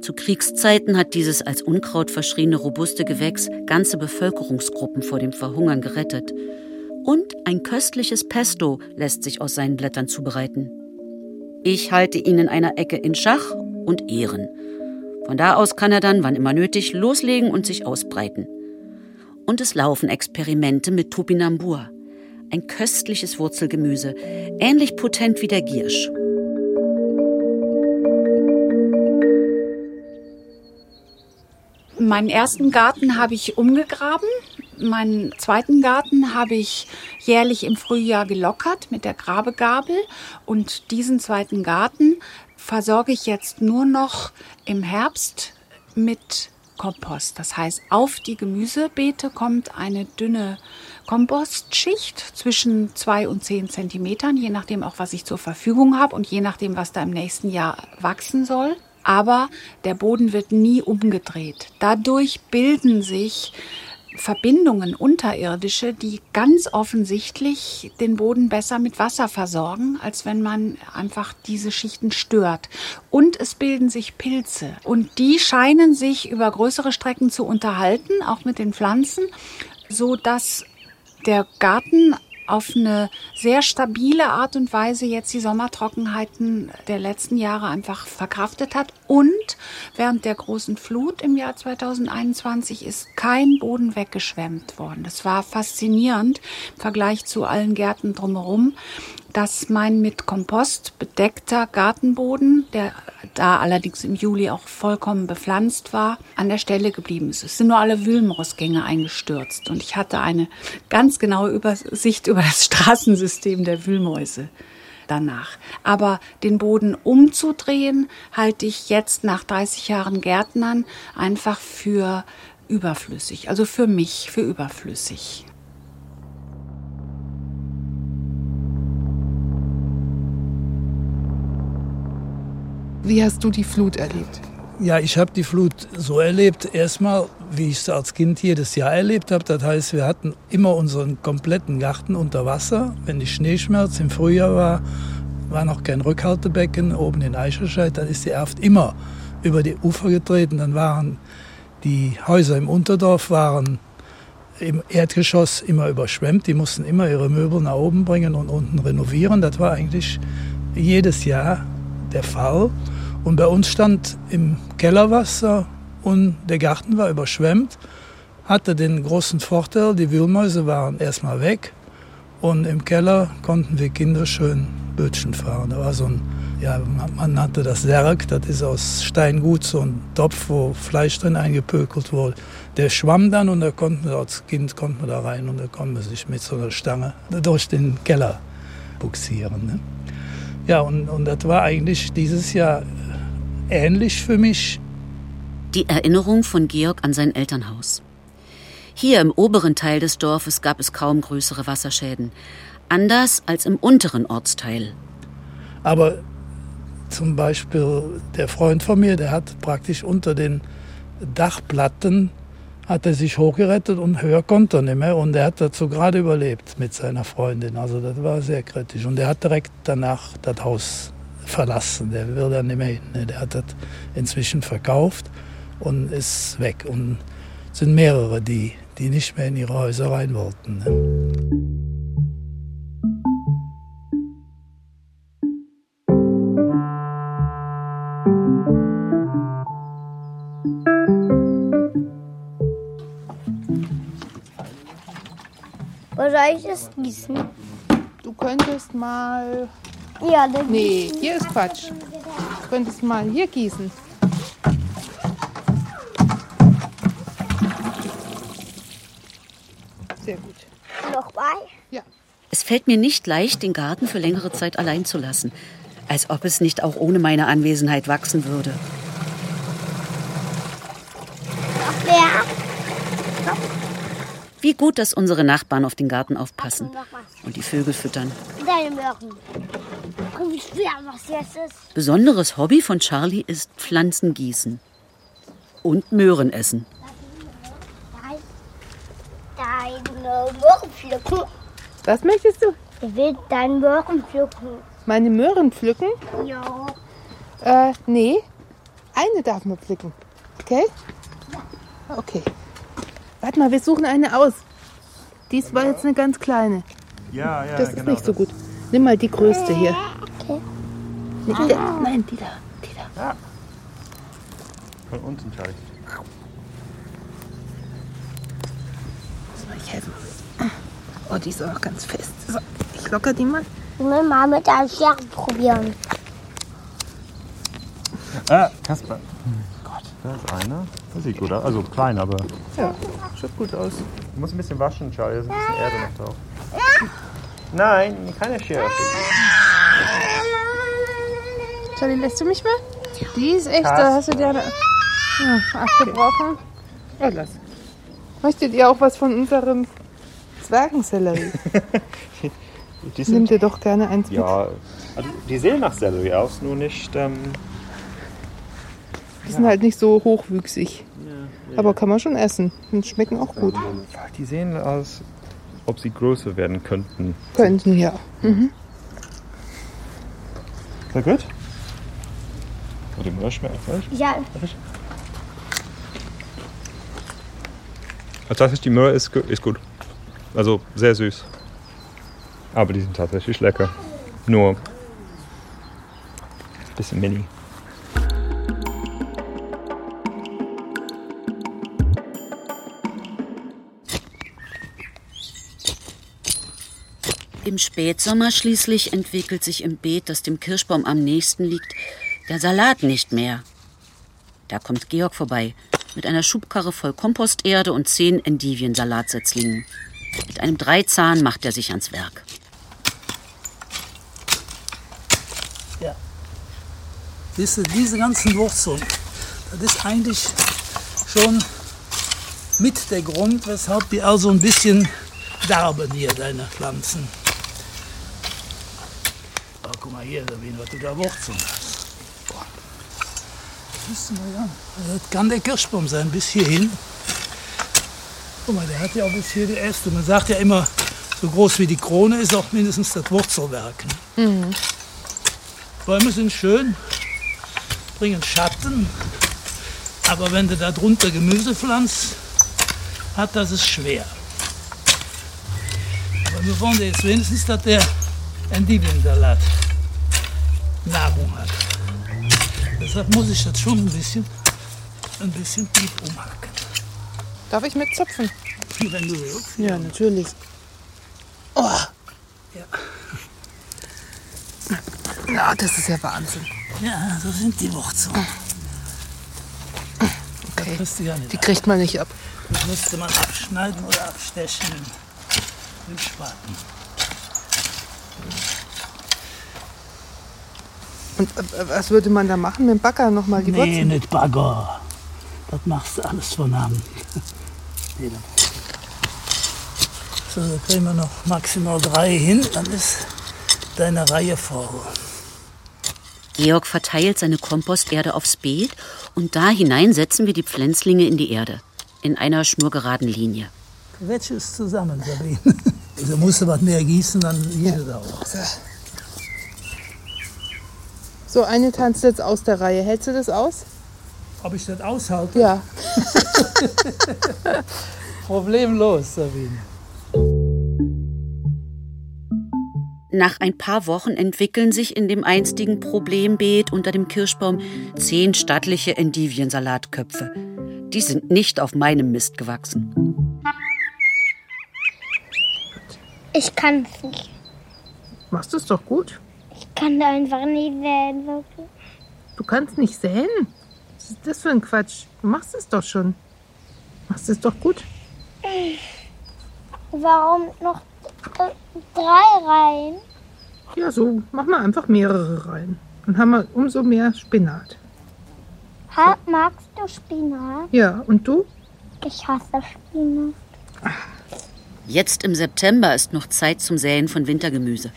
Zu Kriegszeiten hat dieses als Unkraut verschriene robuste Gewächs ganze Bevölkerungsgruppen vor dem Verhungern gerettet. Und ein köstliches Pesto lässt sich aus seinen Blättern zubereiten. Ich halte ihn in einer Ecke in Schach und Ehren. Von da aus kann er dann, wann immer nötig, loslegen und sich ausbreiten. Und es laufen Experimente mit Topinambur, ein köstliches Wurzelgemüse, ähnlich potent wie der Giersch. Meinen ersten Garten habe ich umgegraben. Meinen zweiten Garten habe ich jährlich im Frühjahr gelockert mit der Grabegabel. Und diesen zweiten Garten versorge ich jetzt nur noch im Herbst mit Kompost. Das heißt, auf die Gemüsebeete kommt eine dünne Kompostschicht zwischen zwei und zehn Zentimetern, je nachdem auch, was ich zur Verfügung habe und je nachdem, was da im nächsten Jahr wachsen soll. Aber der Boden wird nie umgedreht. Dadurch bilden sich Verbindungen unterirdische, die ganz offensichtlich den Boden besser mit Wasser versorgen, als wenn man einfach diese Schichten stört. Und es bilden sich Pilze. Und die scheinen sich über größere Strecken zu unterhalten, auch mit den Pflanzen, so dass der Garten auf eine sehr stabile Art und Weise jetzt die Sommertrockenheiten der letzten Jahre einfach verkraftet hat. Und während der großen Flut im Jahr 2021 ist kein Boden weggeschwemmt worden. Das war faszinierend im Vergleich zu allen Gärten drumherum dass mein mit Kompost bedeckter Gartenboden, der da allerdings im Juli auch vollkommen bepflanzt war, an der Stelle geblieben ist. Es sind nur alle Wühlmausgänge eingestürzt und ich hatte eine ganz genaue Übersicht über das Straßensystem der Wühlmäuse danach. Aber den Boden umzudrehen, halte ich jetzt nach 30 Jahren Gärtnern einfach für überflüssig, also für mich für überflüssig. Wie hast du die Flut erlebt? Ja, ich habe die Flut so erlebt. Erstmal, wie ich es als Kind jedes Jahr erlebt habe. Das heißt, wir hatten immer unseren kompletten Garten unter Wasser. Wenn die Schneeschmerz im Frühjahr war, war noch kein Rückhaltebecken oben in Eichelscheid. Dann ist die Erft immer über die Ufer getreten. Dann waren die Häuser im Unterdorf waren im Erdgeschoss immer überschwemmt. Die mussten immer ihre Möbel nach oben bringen und unten renovieren. Das war eigentlich jedes Jahr der Fall. Und bei uns stand im Keller Wasser und der Garten war überschwemmt. Hatte den großen Vorteil, die Wühlmäuse waren erstmal weg und im Keller konnten wir Kinder schön Bötchen fahren. Da war so ein, ja, man nannte das Särg, das ist aus Steingut so ein Topf, wo Fleisch drin eingepökelt wurde. Der schwamm dann und da konnten wir als Kind konnten wir da rein und da konnte man sich mit so einer Stange durch den Keller buxieren. Ne? Ja, und, und das war eigentlich dieses Jahr ähnlich für mich. Die Erinnerung von Georg an sein Elternhaus. Hier im oberen Teil des Dorfes gab es kaum größere Wasserschäden. Anders als im unteren Ortsteil. Aber zum Beispiel der Freund von mir, der hat praktisch unter den Dachplatten hat er sich hochgerettet und höher konnte er nicht mehr. Und er hat dazu gerade überlebt mit seiner Freundin. Also das war sehr kritisch. Und er hat direkt danach das Haus verlassen. Der will da nicht mehr hin. Ne? Der hat das inzwischen verkauft und ist weg. Und es sind mehrere, die, die nicht mehr in ihre Häuser rein wollten. Soll ich es gießen? Du könntest mal. Ja, dann Nee, hier ist Quatsch. Du könntest mal hier gießen. Sehr gut. Noch bei? Ja. Es fällt mir nicht leicht, den Garten für längere Zeit allein zu lassen. Als ob es nicht auch ohne meine Anwesenheit wachsen würde. Noch mehr? Wie gut, dass unsere Nachbarn auf den Garten aufpassen und die Vögel füttern. Deine Möhren. Guck, wie schwer was jetzt ist. Besonderes Hobby von Charlie ist Pflanzengießen und Möhren essen. Deine Möhren pflücken. Was möchtest du? Ich will deine Möhren pflücken. Meine Möhren pflücken? Ja. Äh, nee. Eine darf man pflücken. Okay? Okay. Warte mal, wir suchen eine aus. Dies war jetzt eine ganz kleine. Ja, ja, Das ist genau. nicht so gut. Nimm mal die größte hier. Okay. Nee, der, nein, die da. Die da. Ja. Von unten, Charlie. Soll ich helfen? Oh, die ist auch ganz fest. So, ich locker die mal. Ich will mal mit der Schere probieren. Ah, Kasper. Gott, da ist einer. Das sieht gut aus. Also klein, aber. Ja, sieht gut aus. Du musst ein bisschen waschen, Charlie. Da ist ein bisschen Erde noch drauf. Nein, keine Schere. Charlie, lässt du mich mal? Die ist echt, da hast du dir eine, ja, abgebrochen. Ja, lass. Möchtet ihr auch was von unserem Zwergensellerie? Die sind, Nimmt ihr doch gerne eins mit. ja, also die sehen nach Sellerie aus, nur nicht. Ähm, Die sind halt nicht so hochwüchsig. Aber kann man schon essen. Und schmecken auch gut. die sehen aus, ob sie größer werden könnten. Könnten, ja. Mhm. Ist das gut? Die Möhr schmeckt. Ja, Also tatsächlich, die Möhr ist, ist gut. Also sehr süß. Aber die sind tatsächlich lecker. Nur ein bisschen mini. Im Spätsommer schließlich entwickelt sich im Beet, das dem Kirschbaum am nächsten liegt, der Salat nicht mehr. Da kommt Georg vorbei mit einer Schubkarre voll Komposterde und zehn Endiviensalatsetzlingen. Mit einem Dreizahn macht er sich ans Werk. Siehst du, diese ganzen Wurzeln, das ist eigentlich schon mit der Grund, weshalb die also ein bisschen darben hier, deine Pflanzen. Mal hier, Sabine, was du da Wurzeln hast. Boah. Siehst du mal an. Das kann der Kirschbaum sein, bis hierhin. Guck mal, der hat ja auch bis hier die Äste. Man sagt ja immer, so groß wie die Krone ist auch mindestens das Wurzelwerk. Ne? Bäume sind schön, bringen Schatten, aber wenn du da drunter Gemüse pflanzt, hat das es schwer. Aber wir wollen jetzt wenigstens, dass der Endiviensalat Nahrung hat. Deshalb muss ich das schon ein bisschen, ein bisschen tief umhacken. Darf ich mitzupfen? Wenn du willst. Ja, natürlich. Oh. Ja. Na, das ist ja Wahnsinn. Ja, so sind die Wurzeln. Okay. kriegst du ja Die kriegt man nicht ab. Das müsste man abschneiden oder abstechen mit dem Spaten. Und äh, was würde man da machen? Mit dem Bagger nochmal die Nee, Wurzeln? nicht Bagger. Das machst du alles von Hand. Nee, So, da kriegen wir noch maximal drei hin, dann ist deine Reihe voll. Georg verteilt seine Komposterde aufs Beet und da hinein setzen wir die Pflänzlinge in die Erde. In einer schnurgeraden Linie. Quetsch es zusammen, Sabine. Also musst du was mehr gießen, dann geht es auch. So, eine tanzt jetzt aus der Reihe. Hältst du das aus? Ob ich das aushalte? Ja. Problemlos, Sabine. Nach ein paar Wochen entwickeln sich in dem einstigen Problembeet unter dem Kirschbaum zehn stattliche Endiviensalatköpfe. Die sind nicht auf meinem Mist gewachsen. ich kann es nicht. Machst du es doch gut. Ich kann da einfach nicht wählen, wirklich. Du kannst nicht säen. Was ist das für ein Quatsch? Du machst es doch schon. Machst es doch gut. Warum noch drei Reihen? Ja, so. Mach mal einfach mehrere rein. Dann haben wir umso mehr Spinat. Ha, magst du Spinat? Ja, und du? Ich hasse Spinat. Jetzt im September ist noch Zeit zum Säen von Wintergemüse.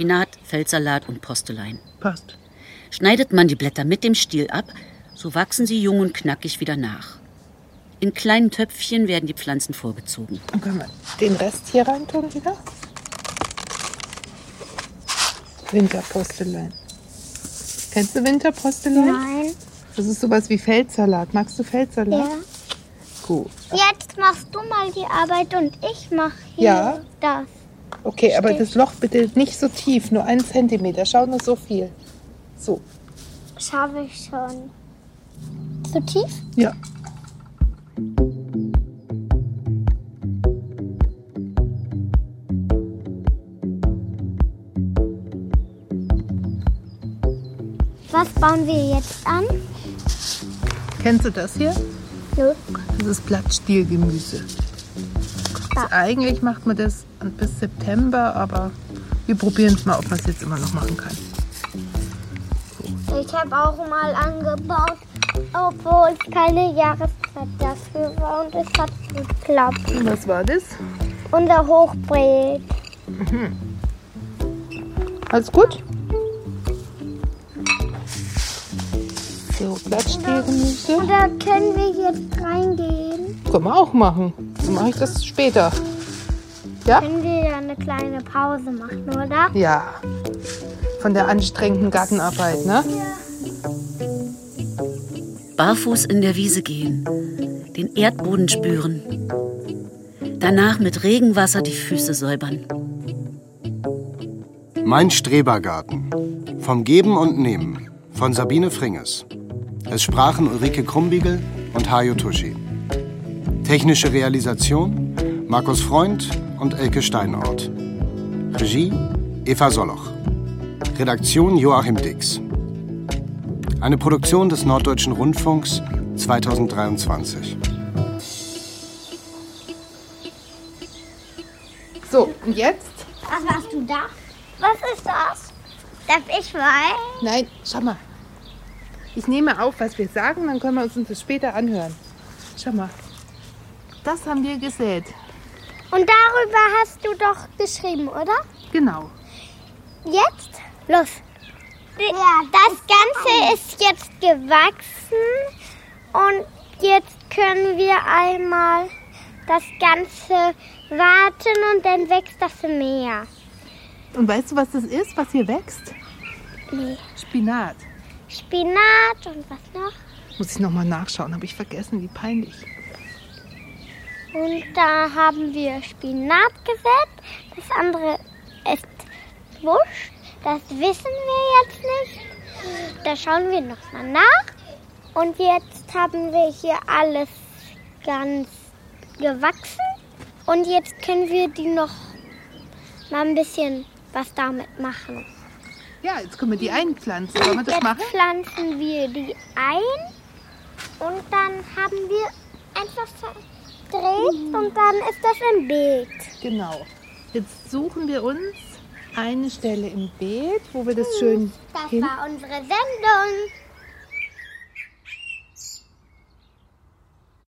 Spinat, Feldsalat und Postelein. Passt. Schneidet man die Blätter mit dem Stiel ab, so wachsen sie jung und knackig wieder nach. In kleinen Töpfchen werden die Pflanzen vorgezogen. Dann können wir den Rest hier reintun wieder. Winterpostelein. Kennst du Winterpostelein? Nein. Das ist sowas wie Feldsalat. Magst du Feldsalat? Ja. Gut. Jetzt machst du mal die Arbeit und ich mache hier Ja. das. Okay, aber das Loch bitte nicht so tief, nur einen Zentimeter. Schau nur so viel. So. Schaffe ich schon. Zu tief? Ja. Was bauen wir jetzt an? Kennst du das hier? Nö. Das ist Blattstielgemüse. Also eigentlich macht man das bis September, aber wir probieren es mal, ob man es jetzt immer noch machen kann. Ich habe auch mal angebaut, obwohl es keine Jahreszeit dafür war und es hat geklappt. Und was war das? Unser Hochbeet. Alles gut? So, Blattstielgemüse. Und da können wir jetzt reingehen. Können wir auch machen. Dann mache ich das später. Ja? Können wir ja eine kleine Pause machen, oder? Ja. Von der anstrengenden Gartenarbeit, ne? Barfuß in der Wiese gehen, den Erdboden spüren, danach mit Regenwasser die Füße säubern. Mein Strebergarten. Vom Geben und Nehmen. Von Sabine Fringes. Es sprachen Ulrike Krumbiegel und Hajo Tuschi. Technische Realisation Markus Freund und Elke Steinort. Regie Eva Soloch. Redaktion Joachim Dix. Eine Produktion des Norddeutschen Rundfunks 2023. So, und jetzt? Was machst du da? Was ist das? Darf ich mal? Nein, schau mal. Ich nehme auf, was wir sagen, dann können wir uns das später anhören. Schau mal. Das haben wir gesät. Und darüber hast du doch geschrieben, oder? Genau. Jetzt? Los. Ja, das Ganze ist jetzt gewachsen und jetzt können wir einmal das Ganze warten und dann wächst das mehr. Und weißt du, was das ist, was hier wächst? Nee. Spinat. Spinat und was noch? Muss ich nochmal nachschauen, habe ich vergessen, wie peinlich. Und da haben wir Spinat gesät. Das andere ist Wusch. Das wissen wir jetzt nicht. Da schauen wir nochmal nach. Und jetzt haben wir hier alles ganz gewachsen. Und jetzt können wir die noch mal ein bisschen was damit machen. Ja, jetzt können wir die einpflanzen. Wollen wir das Jetzt machen? pflanzen wir die ein und dann haben wir einfach verdreht und dann ist das im Beet. Genau. Jetzt suchen wir uns eine Stelle im Beet, wo wir das schön Das hin... war unsere Sendung.